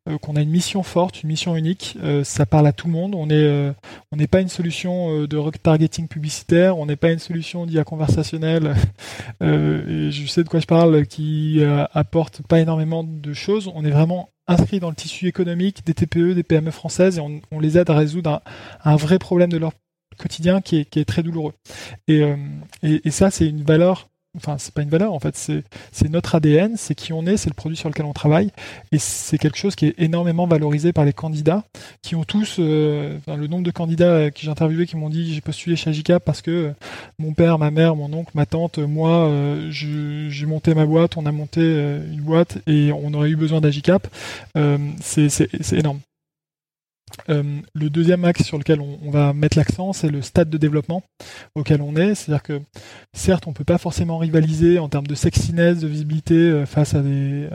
euh, qu'on a une mission forte, une mission unique. Euh, ça parle à tout le monde. On est, euh, on n'est pas une solution de retargeting publicitaire. On n'est pas une solution d'IA conversationnelle. <laughs> et je sais de quoi je parle, qui apporte pas énormément de choses. On est vraiment inscrit dans le tissu économique des TPE, des PME françaises, et on, les aide à résoudre un, vrai problème de leur quotidien qui est, très douloureux. Et, et ça, c'est une valeur enfin c'est pas une valeur en fait c'est notre ADN c'est qui on est c'est le produit sur lequel on travaille et c'est quelque chose qui est énormément valorisé par les candidats qui ont tous euh, le nombre de candidats que j'ai interviewés qui m'ont dit j'ai postulé chez Agicap parce que euh, mon père ma mère mon oncle ma tante moi euh, j'ai monté ma boîte on a monté une boîte et on aurait eu besoin d'Agicap. C'est énorme euh, le deuxième axe sur lequel on, va mettre l'accent, c'est le stade de développement auquel on est. C'est-à-dire que certes, on peut pas forcément rivaliser en termes de sexiness, de visibilité euh, face à des,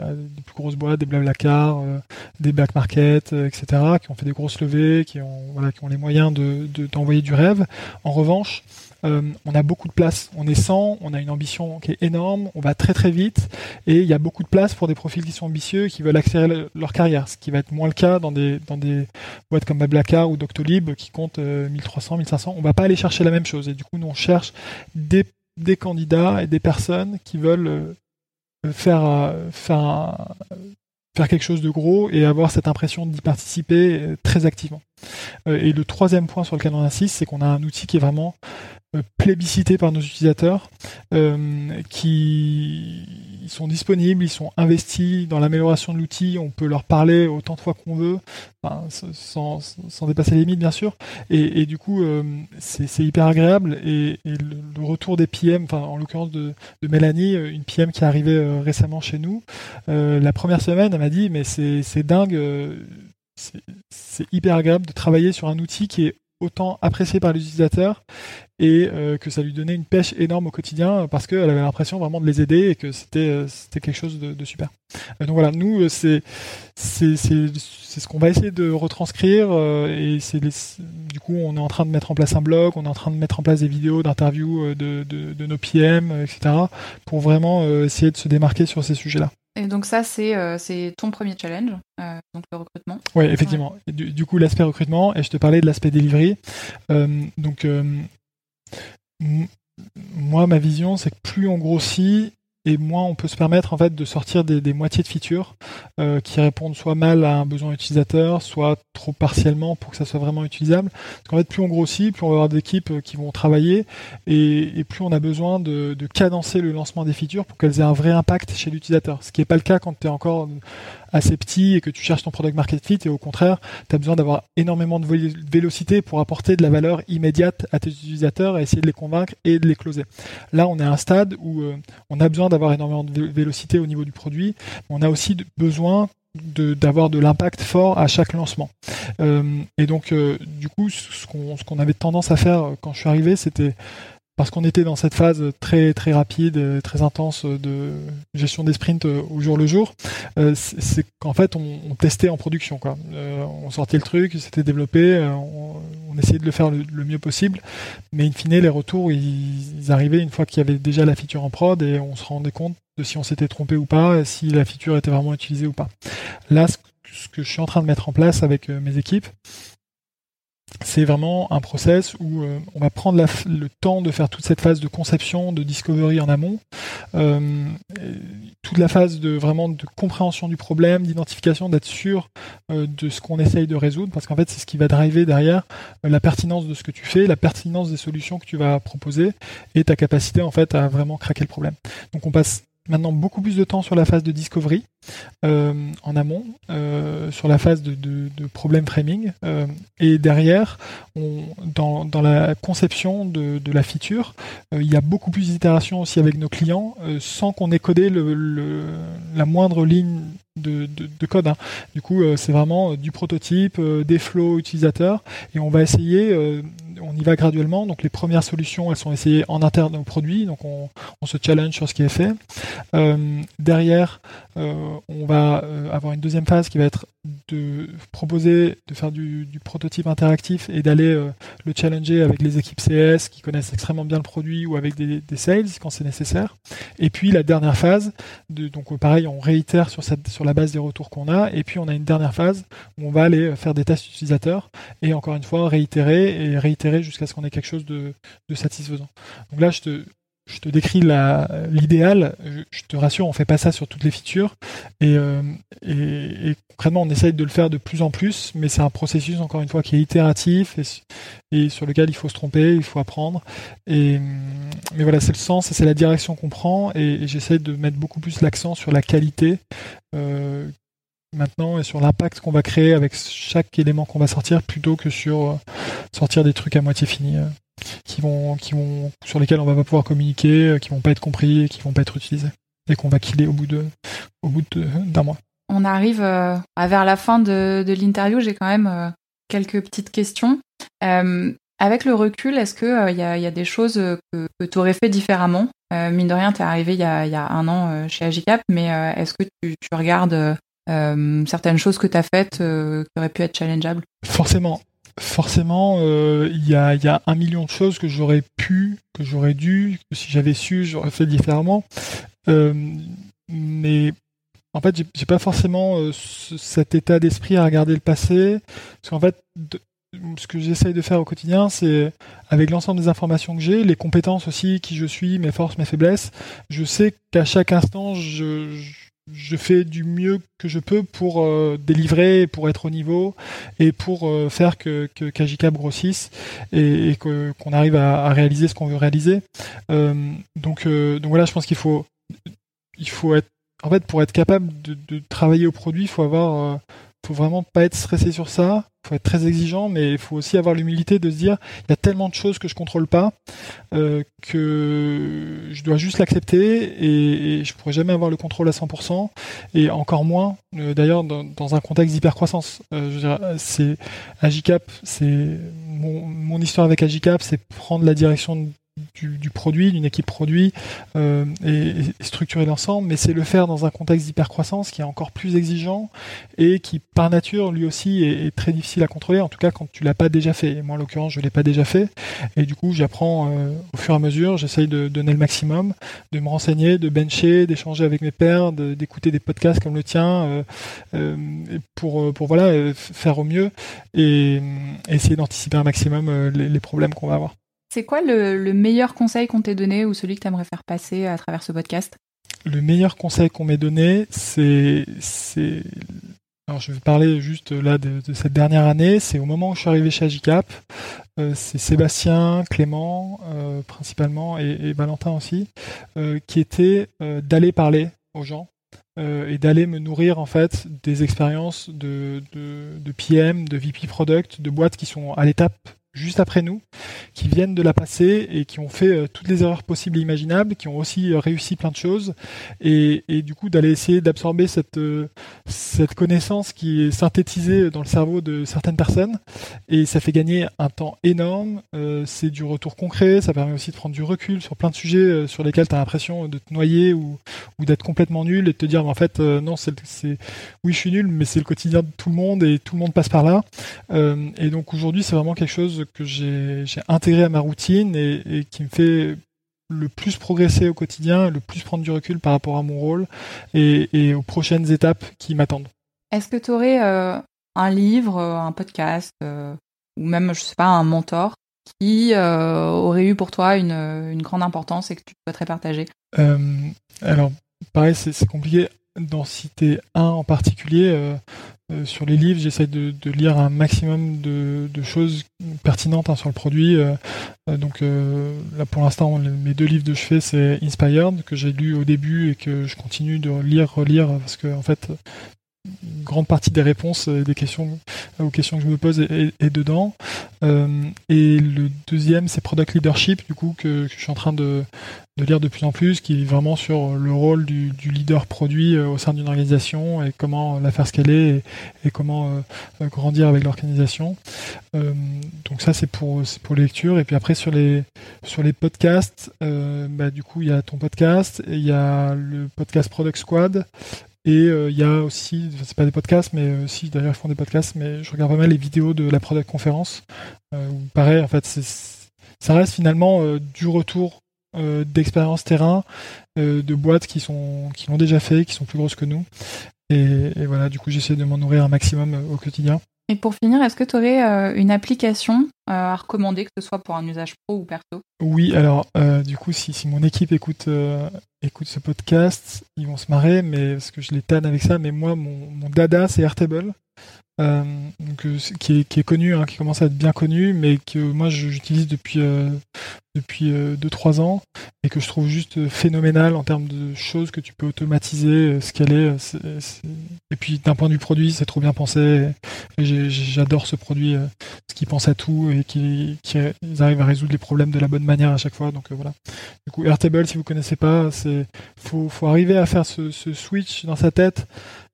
plus grosses boîtes, des Blablacar, euh, des back market, etc., qui ont fait des grosses levées, qui ont, voilà, qui ont les moyens de, d'envoyer du rêve. En revanche, euh, on a beaucoup de place. On est 100, on a une ambition qui est énorme, on va très très vite et il y a beaucoup de place pour des profils qui sont ambitieux et qui veulent accélérer leur carrière, ce qui va être moins le cas dans des, dans des boîtes comme Bablacar ou Doctolib qui comptent 1300, euh, 1500. On va pas aller chercher la même chose et du coup nous on cherche des, des candidats et des personnes qui veulent euh, faire, faire, faire quelque chose de gros et avoir cette impression d'y participer très activement. Et le troisième point sur lequel on insiste, c'est qu'on a un outil qui est vraiment plébiscités par nos utilisateurs, euh, qui sont disponibles, ils sont investis dans l'amélioration de l'outil, on peut leur parler autant de fois qu'on veut, sans, dépasser les limites bien sûr, et, du coup euh, c'est hyper agréable, et, le, retour des PM, en l'occurrence de, de, Mélanie, une PM qui est arrivée récemment chez nous, la première semaine elle m'a dit mais c'est dingue, c'est hyper agréable de travailler sur un outil qui est autant apprécié par les utilisateurs et euh, que ça lui donnait une pêche énorme au quotidien parce qu'elle avait l'impression vraiment de les aider et que c'était euh, c'était quelque chose de, super. Euh, donc voilà, nous c'est c'est ce qu'on va essayer de retranscrire et c'est du coup on est en train de mettre en place un blog, on est en train de mettre en place des vidéos d'interviews de, de, de, nos PM, etc. pour vraiment essayer de se démarquer sur ces sujets-là. Et donc ça, c'est c'est ton premier challenge, donc le recrutement. Oui, effectivement. Du, du, coup, l'aspect recrutement, et je te parlais de l'aspect delivery. donc, moi, ma vision, c'est que plus on grossit, et moins on peut se permettre en fait de sortir des, moitiés de features euh, qui répondent soit mal à un besoin utilisateur, soit trop partiellement pour que ça soit vraiment utilisable. Parce qu'en fait, plus on grossit, plus on va avoir d'équipes euh, qui vont travailler, et, plus on a besoin de, cadencer le lancement des features pour qu'elles aient un vrai impact chez l'utilisateur. Ce qui n'est pas le cas quand tu es encore assez petit et que tu cherches ton product market fit et au contraire, tu as besoin d'avoir énormément de vélocité pour apporter de la valeur immédiate à tes utilisateurs et essayer de les convaincre et de les closer. Là, on est à un stade où euh, on a besoin d'avoir énormément de vélocité au niveau du produit, mais on a aussi besoin d'avoir de, l'impact fort à chaque lancement. Euh, et donc, euh, du coup, ce qu'on avait tendance à faire quand je suis arrivé, c'était parce qu'on était dans cette phase très très rapide, très intense de gestion des sprints euh, au jour le jour, euh, c'est qu'en fait on, testait en production quoi. Euh, on sortait le truc, c'était développé, on, essayait de le faire le, mieux possible, mais in fine les retours ils, arrivaient une fois qu'il y avait déjà la feature en prod et on se rendait compte de si on s'était trompé ou pas, si la feature était vraiment utilisée ou pas. Là, ce que je suis en train de mettre en place avec mes équipes, c'est vraiment un process où euh, on va prendre le temps de faire toute cette phase de conception, de discovery en amont, euh, toute la phase de vraiment de compréhension du problème, d'identification, d'être sûr euh, de ce qu'on essaye de résoudre, parce qu'en fait c'est ce qui va driver derrière la pertinence de ce que tu fais, la pertinence des solutions que tu vas proposer et ta capacité en fait à vraiment craquer le problème. Donc on passe maintenant beaucoup plus de temps sur la phase de discovery euh, en amont, euh, sur la phase de, de, de problem framing, euh, et derrière, dans, la conception de, la feature, il y a beaucoup plus d'itérations aussi avec nos clients, sans qu'on ait codé la moindre ligne de, de, code. Hein. Du coup, c'est vraiment du prototype, des flows utilisateurs, et on va essayer on y va graduellement. Donc les premières solutions, elles sont essayées en interne au produit. Donc on, se challenge sur ce qui est fait. Euh, derrière, euh, on va euh, avoir une deuxième phase qui va être de proposer de faire du, prototype interactif et d'aller le challenger avec les équipes CS qui connaissent extrêmement bien le produit ou avec des, sales quand c'est nécessaire. Et puis la dernière phase, donc pareil, on réitère sur la base des retours qu'on a. Et puis on a une dernière phase où on va aller faire des tests utilisateurs et encore une fois réitérer et réitérer jusqu'à ce qu'on ait quelque chose de, satisfaisant. Donc là, je te, je te décris l'idéal. Je, te rassure, on fait pas ça sur toutes les features. Euh, et, concrètement, on essaye de le faire de plus en plus, mais c'est un processus, encore une fois, qui est itératif et, sur lequel il faut se tromper, il faut apprendre. Et, mais voilà, c'est le sens c'est la direction qu'on prend. Et, j'essaie de mettre beaucoup plus l'accent sur la qualité. Euh, maintenant et sur l'impact qu'on va créer avec chaque élément qu'on va sortir plutôt que sur euh, sortir des trucs à moitié finis euh, qui vont qui vont sur lesquels on va pas pouvoir communiquer euh, qui vont pas être compris et qui vont pas être utilisés et qu'on va killer au bout de au bout d'un mois. On arrive vers la fin de, l'interview. J'ai quand même quelques petites questions. Avec le recul est-ce que il y, a, des choses que, tu aurais fait différemment? Mine de rien tu es arrivé il y a, un an chez Agicap mais est-ce que tu regardes euh, certaines choses que tu as faites euh, qui auraient pu être challengeables Forcément. Forcément, euh, il y, a, y, a, un million de choses que j'aurais pu, que j'aurais dû, que si j'avais su, j'aurais fait différemment. mais en fait, j'ai pas forcément cet état d'esprit à regarder le passé, parce qu'en fait, ce que j'essaye de faire au quotidien, c'est avec l'ensemble des informations que j'ai, les compétences aussi, qui je suis, mes forces, mes faiblesses, je sais qu'à chaque instant, je, je fais du mieux que je peux pour euh, délivrer, pour être au niveau et pour euh, faire que, que Kajikab grossisse et, qu'on arrive à, réaliser ce qu'on veut réaliser. Euh, donc, voilà, je pense qu'il faut, il faut être, en fait, pour être capable de travailler au produit, il faut avoir faut vraiment pas être stressé sur ça. Faut être très exigeant, mais il faut aussi avoir l'humilité de se dire il y a tellement de choses que je contrôle pas euh, que je dois juste l'accepter et, je pourrais jamais avoir le contrôle à 100% et encore moins euh, d'ailleurs dans, un contexte d'hyper croissance. Euh, c'est Agicap, c'est mon, mon histoire avec Agicap, c'est prendre la direction du, produit, d'une équipe produit euh, et, structurer l'ensemble, mais c'est le faire dans un contexte d'hypercroissance qui est encore plus exigeant et qui par nature lui aussi est, très difficile à contrôler, en tout cas quand tu l'as pas déjà fait. Moi en l'occurrence je l'ai pas déjà fait et du coup j'apprends euh, au fur et à mesure, j'essaye de donner le maximum, de me renseigner, de bencher, d'échanger avec mes pairs, d'écouter des podcasts comme le tien euh, pour, pour voilà faire au mieux et, essayer d'anticiper un maximum les problèmes qu'on va avoir. C'est quoi le, meilleur conseil qu'on t'ait donné ou celui que tu aimerais faire passer à travers ce podcast? Le meilleur conseil qu'on m'ait donné, c'est, alors je vais parler juste là de, cette dernière année. C'est au moment où je suis arrivé chez Agicap. Euh, c'est Sébastien, Clément euh, principalement et, Valentin aussi, euh, qui était d'aller parler aux gens et d'aller me nourrir en fait des expériences de, de, de PM, de VP Product, de boîtes qui sont à l'étape juste après nous, qui viennent de la passer et qui ont fait euh, toutes les erreurs possibles et imaginables, qui ont aussi euh, réussi plein de choses, et, du coup d'aller essayer d'absorber cette, euh, cette connaissance qui est synthétisée dans le cerveau de certaines personnes, et ça fait gagner un temps énorme, c'est du retour concret, ça permet aussi de prendre du recul sur plein de sujets sur lesquels tu as l'impression de te noyer ou, ou d'être complètement nul et de te dire, en fait, non, c'est, oui, je suis nul, mais c'est le quotidien de tout le monde et tout le monde passe par là. et donc aujourd'hui, c'est vraiment quelque chose que j'ai intégré à ma routine et, qui me fait le plus progresser au quotidien, le plus prendre du recul par rapport à mon rôle et, aux prochaines étapes qui m'attendent. Est-ce que tu aurais euh, un livre, euh, un podcast euh, ou même, je sais pas, un mentor qui aurait eu pour toi une, grande importance et que tu souhaiterais partager? Alors, pareil, c'est compliqué d'en citer un en particulier. Euh, sur les livres, j'essaie de, lire un maximum de, choses pertinentes hein, sur le produit. Euh, euh, donc là, pour l'instant, mes deux livres de chevet, c'est Inspired que j'ai lu au début et que je continue de lire, relire parce que en fait, grande partie des réponses des questions aux questions que je me pose est, dedans. et le deuxième, c'est Product Leadership, du coup, que je suis en train de, lire de plus en plus, qui est vraiment sur le rôle du, leader produit euh, au sein d'une organisation et comment la faire scaler et, comment euh, euh, grandir avec l'organisation. donc ça c'est pour les et puis après sur les podcasts, bah, du coup il y a ton podcast il y a le podcast Product Squad et il y a aussi, c'est pas des podcasts, mais aussi d'ailleurs ils font des podcasts, mais je regarde pas mal les vidéos de la Product Conférence. pareil, en fait, ça reste finalement du retour euh, d'expérience terrain, euh, de boîtes qui sont qui l'ont déjà fait, qui sont plus grosses que nous. Et, voilà, du coup, j'essaie de m'en nourrir un maximum euh, au quotidien. Et pour finir, est-ce que tu aurais une application à recommander, que ce soit pour un usage pro ou perso? Oui, alors du coup, si, si, mon équipe écoute, écoute ce podcast, ils vont se marrer, mais parce que je les tanne avec ça, mais moi, mon, mon dada, c'est Airtable. Euh, donc, euh, qui, est, qui, est, connu, hein, qui commence à être bien connu, mais que moi j'utilise depuis euh, depuis 2-3 ans et que je trouve juste phénoménal en termes de choses que tu peux automatiser, scaler. Et puis d'un point de vue produit, c'est trop bien pensé. J'adore ce produit, ce qui pense à tout et qui, qui arrive à résoudre les problèmes de la bonne manière à chaque fois. Donc voilà. Du coup, Airtable, si vous connaissez pas, c'est faut, faut arriver à faire ce, ce switch dans sa tête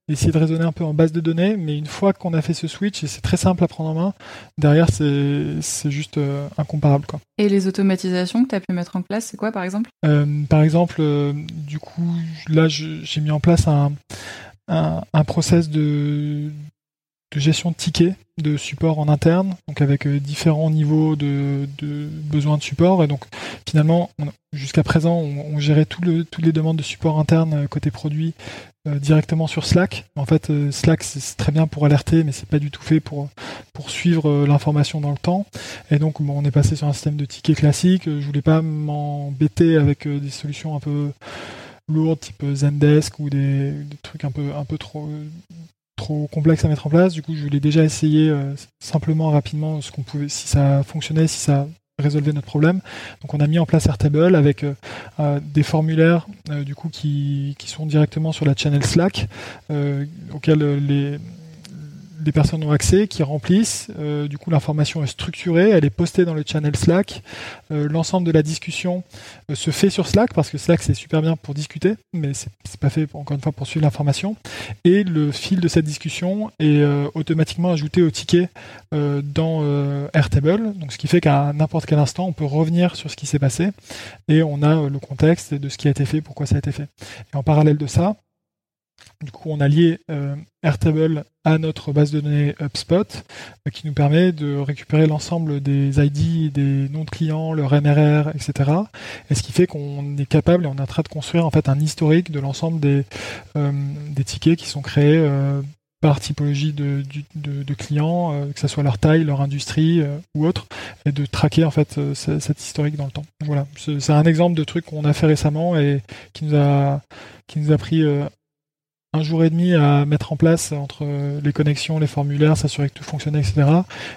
essayer de raisonner un peu en base de données, mais une fois qu'on a fait ce switch, et c'est très simple à prendre en main, derrière c'est juste euh, incomparable. Quoi. Et les automatisations que tu as pu mettre en place, c'est quoi par exemple? Euh, Par exemple, euh, du coup, là j'ai mis en place un, un, un process de, de gestion de tickets de support en interne, donc avec différents niveaux de, de besoins de support. Et donc finalement, jusqu'à présent, on, gérait tout le, toutes les demandes de support interne côté produit directement sur Slack. En fait, euh, Slack c'est très bien pour alerter, mais c'est pas du tout fait pour pour suivre euh, l'information dans le temps. Et donc, bon, on est passé sur un système de tickets classique. Je voulais pas m'embêter avec des solutions un peu lourdes, type Zendesk ou des, des, trucs un peu un peu trop trop complexes à mettre en place. Du coup, je voulais déjà essayer simplement rapidement ce qu'on pouvait, si ça fonctionnait, si ça résolver notre problème. Donc on a mis en place Airtable avec euh, euh, des formulaires euh, du coup qui, qui, sont directement sur la channel Slack auxquels les des personnes ont accès, qui remplissent. Euh, du coup, l'information est structurée, elle est postée dans le channel Slack. Euh, l'ensemble de la discussion euh, se fait sur Slack parce que Slack c'est super bien pour discuter, mais c'est pas fait encore une fois pour suivre l'information. Et le fil de cette discussion est automatiquement ajouté au ticket dans Airtable, donc ce qui fait qu'à n'importe quel instant, on peut revenir sur ce qui s'est passé et on a le contexte de ce qui a été fait, pourquoi ça a été fait. Et en parallèle de ça, du coup, on a lié euh, Airtable à notre base de données HubSpot, euh, qui nous permet de récupérer l'ensemble des ID, des noms de clients, leur MRR, etc. Et ce qui fait qu'on est capable et on est en train de construire en fait un historique de l'ensemble des, euh, des tickets qui sont créés par typologie de, de, clients, que ce soit leur taille, leur industrie ou autre, et de traquer en fait cet historique dans le temps. voilà, c'est un exemple de truc qu'on a fait récemment et qui nous a qui nous a pris un jour et demi à mettre en place entre les connexions, les formulaires, s'assurer que tout fonctionnait, etc.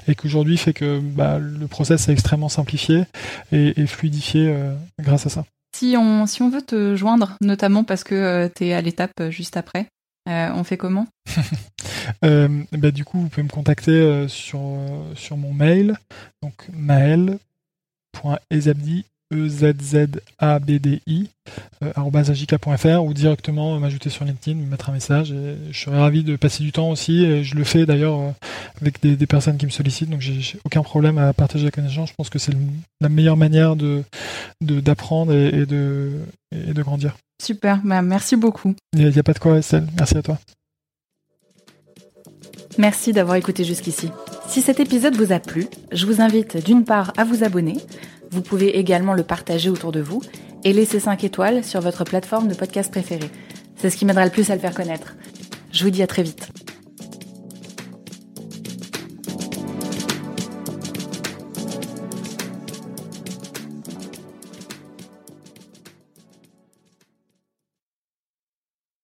Et qu'aujourd'hui fait que bah, le process est extrêmement simplifié et, fluidifié euh, grâce à ça. Si on, si on veut te joindre, notamment parce que tu es à l'étape juste après, on fait comment? <laughs> Bah, Du coup, vous pouvez me contacter sur, sur mon mail, donc maël.ezabdi E-Z-Z-A-B-D-I, euh, ou directement m'ajouter sur LinkedIn, me mettre un message. Et je serais ravi de passer du temps aussi. Et je le fais d'ailleurs euh, avec des, personnes qui me sollicitent, donc j'ai aucun problème à partager la connaissance. Je pense que c'est la meilleure manière de d'apprendre et, de, et de grandir. Super, bah, merci beaucoup. Il n'y a, pas de quoi, Estelle. Merci à toi. Merci d'avoir écouté jusqu'ici. Si cet épisode vous a plu, je vous invite d'une part à vous abonner vous pouvez également le partager autour de vous et laisser 5 étoiles sur votre plateforme de podcast préférée. C'est ce qui m'aidera le plus à le faire connaître. Je vous dis à très vite.